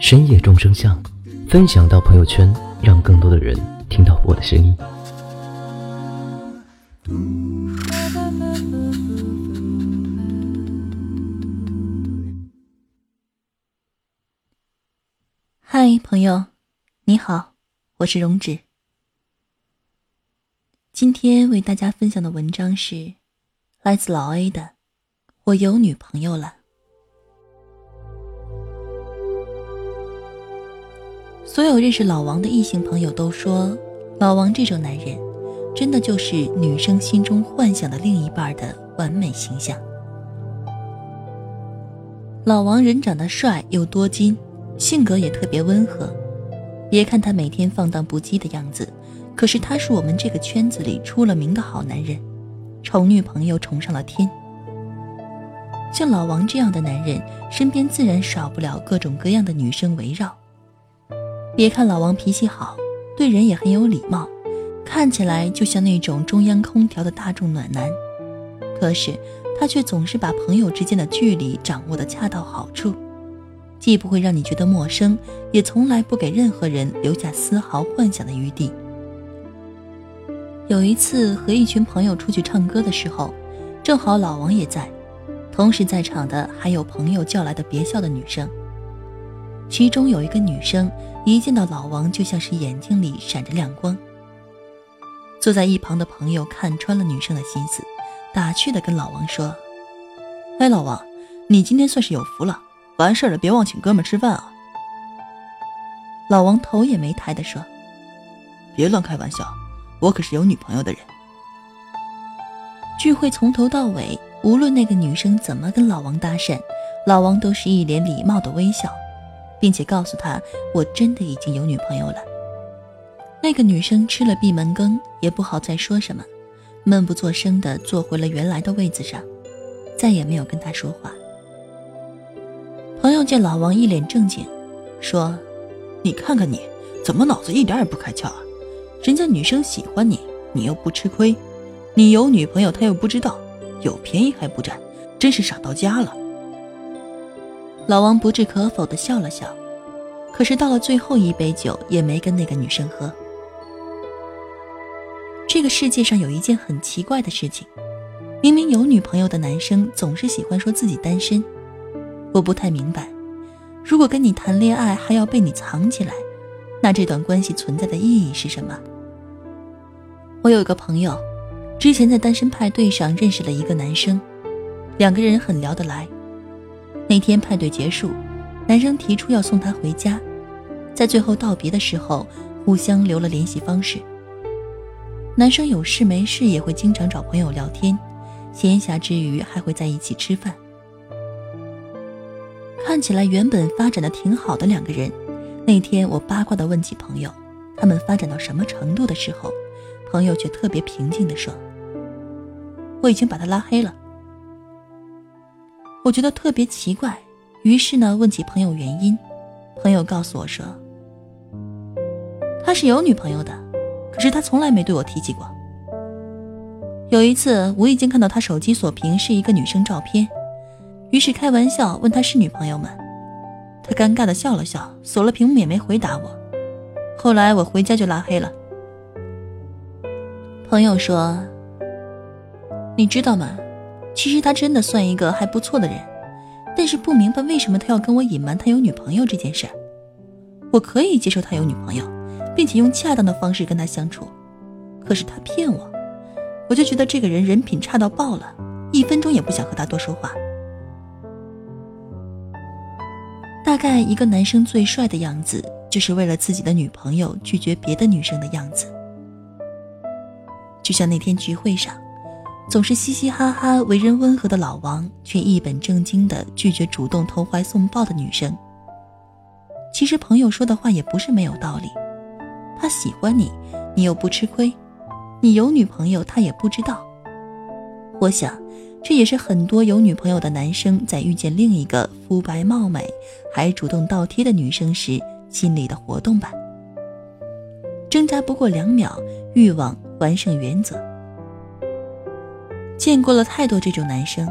深夜众生相”，分享到朋友圈，让更多的人听到我的声音。嗨，朋友，你好，我是荣止。今天为大家分享的文章是来自老 A 的《我有女朋友了》。所有认识老王的异性朋友都说，老王这种男人，真的就是女生心中幻想的另一半的完美形象。老王人长得帅又多金，性格也特别温和。别看他每天放荡不羁的样子，可是他是我们这个圈子里出了名的好男人，宠女朋友宠上了天。像老王这样的男人，身边自然少不了各种各样的女生围绕。别看老王脾气好，对人也很有礼貌，看起来就像那种中央空调的大众暖男，可是他却总是把朋友之间的距离掌握的恰到好处，既不会让你觉得陌生，也从来不给任何人留下丝毫幻想的余地。有一次和一群朋友出去唱歌的时候，正好老王也在，同时在场的还有朋友叫来的别校的女生，其中有一个女生。一见到老王，就像是眼睛里闪着亮光。坐在一旁的朋友看穿了女生的心思，打趣的跟老王说：“哎，老王，你今天算是有福了，完事儿了别忘请哥们吃饭啊。”老王头也没抬的说：“别乱开玩笑，我可是有女朋友的人。”聚会从头到尾，无论那个女生怎么跟老王搭讪，老王都是一脸礼貌的微笑。并且告诉他，我真的已经有女朋友了。那个女生吃了闭门羹，也不好再说什么，闷不作声地坐回了原来的位子上，再也没有跟他说话。朋友见老王一脸正经，说：“你看看你，怎么脑子一点也不开窍啊？人家女生喜欢你，你又不吃亏，你有女朋友她又不知道，有便宜还不占，真是傻到家了。”老王不置可否地笑了笑，可是到了最后一杯酒，也没跟那个女生喝。这个世界上有一件很奇怪的事情：明明有女朋友的男生，总是喜欢说自己单身。我不太明白，如果跟你谈恋爱还要被你藏起来，那这段关系存在的意义是什么？我有一个朋友，之前在单身派对上认识了一个男生，两个人很聊得来。那天派对结束，男生提出要送她回家，在最后道别的时候，互相留了联系方式。男生有事没事也会经常找朋友聊天，闲暇之余还会在一起吃饭。看起来原本发展的挺好的两个人，那天我八卦的问起朋友，他们发展到什么程度的时候，朋友却特别平静的说：“我已经把他拉黑了。”我觉得特别奇怪，于是呢问起朋友原因，朋友告诉我说，他是有女朋友的，可是他从来没对我提起过。有一次无意间看到他手机锁屏是一个女生照片，于是开玩笑问他是女朋友吗？他尴尬的笑了笑，锁了屏幕也没回答我。后来我回家就拉黑了。朋友说，你知道吗？其实他真的算一个还不错的人，但是不明白为什么他要跟我隐瞒他有女朋友这件事。我可以接受他有女朋友，并且用恰当的方式跟他相处，可是他骗我，我就觉得这个人人品差到爆了，一分钟也不想和他多说话。大概一个男生最帅的样子，就是为了自己的女朋友拒绝别的女生的样子，就像那天聚会上。总是嘻嘻哈哈、为人温和的老王，却一本正经地拒绝主动投怀送抱的女生。其实朋友说的话也不是没有道理。他喜欢你，你又不吃亏；你有女朋友，他也不知道。我想，这也是很多有女朋友的男生在遇见另一个肤白貌美还主动倒贴的女生时心里的活动吧。挣扎不过两秒，欲望完胜原则。见过了太多这种男生，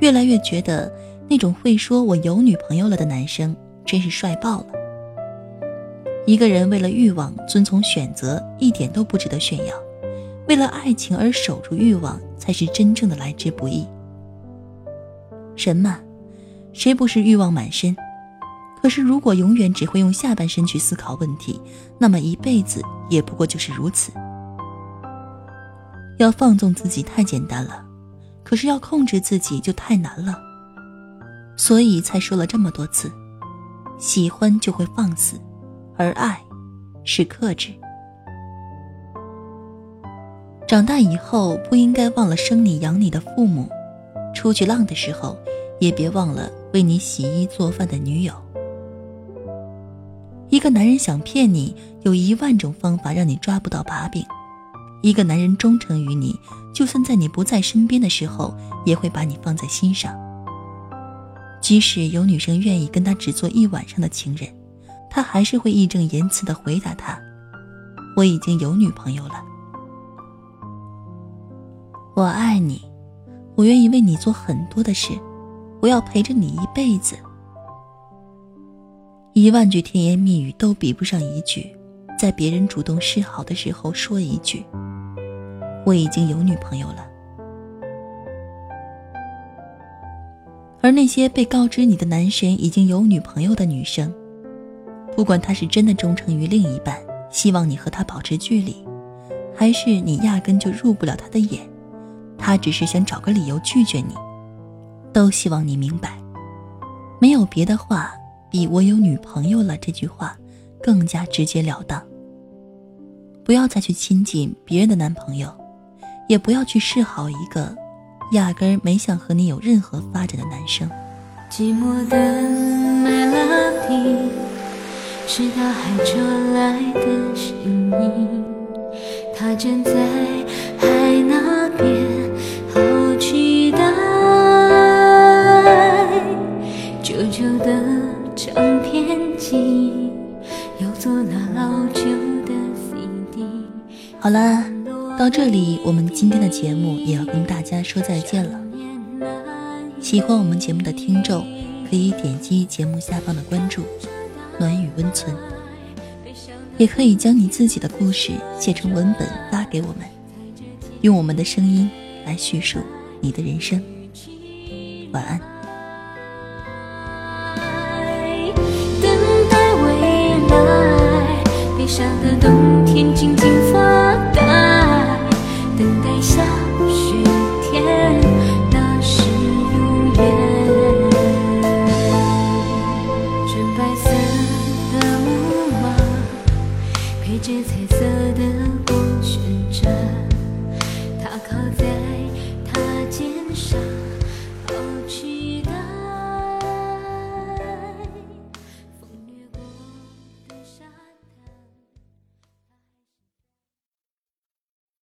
越来越觉得那种会说我有女朋友了的男生真是帅爆了。一个人为了欲望遵从选择，一点都不值得炫耀；为了爱情而守住欲望，才是真正的来之不易。人嘛，谁不是欲望满身？可是如果永远只会用下半身去思考问题，那么一辈子也不过就是如此。要放纵自己太简单了，可是要控制自己就太难了。所以才说了这么多次，喜欢就会放肆。而爱，是克制。长大以后不应该忘了生你养你的父母，出去浪的时候也别忘了为你洗衣做饭的女友。一个男人想骗你，有一万种方法让你抓不到把柄；一个男人忠诚于你，就算在你不在身边的时候，也会把你放在心上。即使有女生愿意跟他只做一晚上的情人。他还是会义正言辞的回答他：“我已经有女朋友了，我爱你，我愿意为你做很多的事，我要陪着你一辈子。”一万句甜言蜜语都比不上一句，在别人主动示好的时候说一句：“我已经有女朋友了。”而那些被告知你的男神已经有女朋友的女生。不管他是真的忠诚于另一半，希望你和他保持距离，还是你压根就入不了他的眼，他只是想找个理由拒绝你，都希望你明白，没有别的话比我有女朋友了这句话更加直截了当。不要再去亲近别人的男朋友，也不要去示好一个压根儿没想和你有任何发展的男生。寂寞的是大海传来的声音，他站在海那边，好期待。旧旧的唱片机，又做那老旧的 CD。好了，到这里，我们今天的节目也要跟大家说再见了。喜欢我们节目的听众，可以点击节目下方的关注。暖与温存，也可以将你自己的故事写成文本发给我们，用我们的声音来叙述你的人生。晚安。等待未来，悲伤的冬天静静